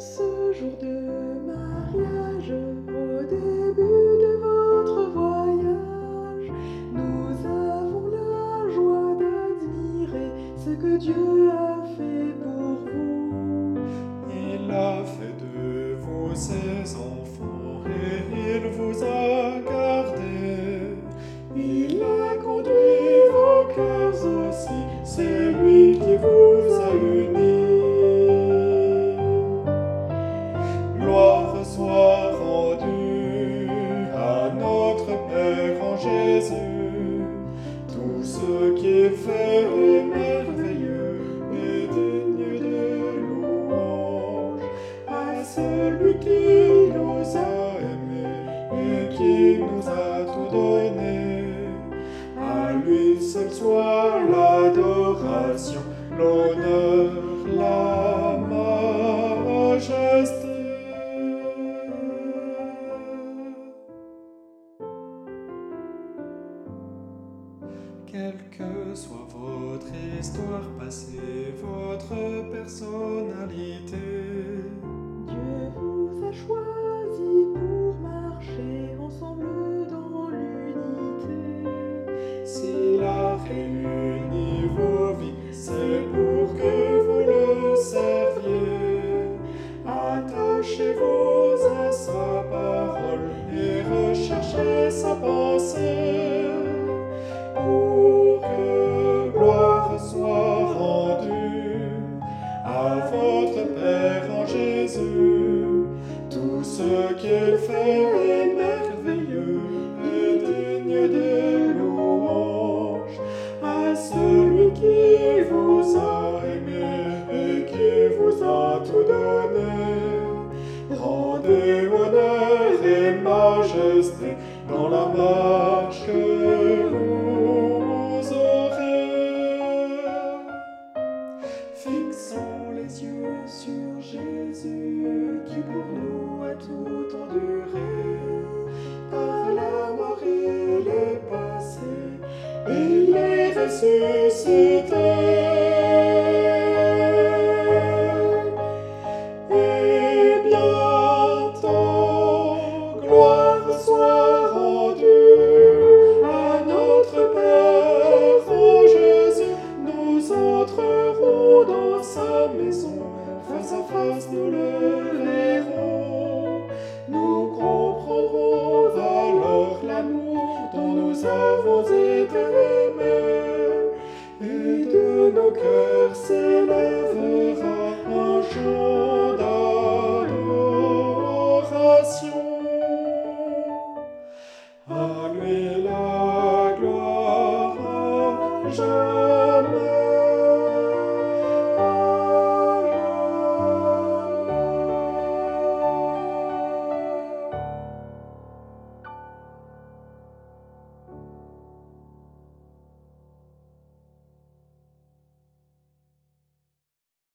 ce jour de mariage, au début de votre voyage, nous avons la joie d'admirer ce que Dieu a fait pour vous. Il a fait de vous ses enfants et il vous a gardés. Il a conduit vos cœurs aussi, c'est lui soit l'adoration, l'honneur, la majesté. Quelle que soit votre histoire passée, votre personnalité, s'il a réuni vos vies, c'est pour que vous le serviez. Attachez-vous dans la marche que vous aurez. Fixons les yeux sur Jésus qui pour nous a tout enduré. Par la mort il est passé il est ressuscité. je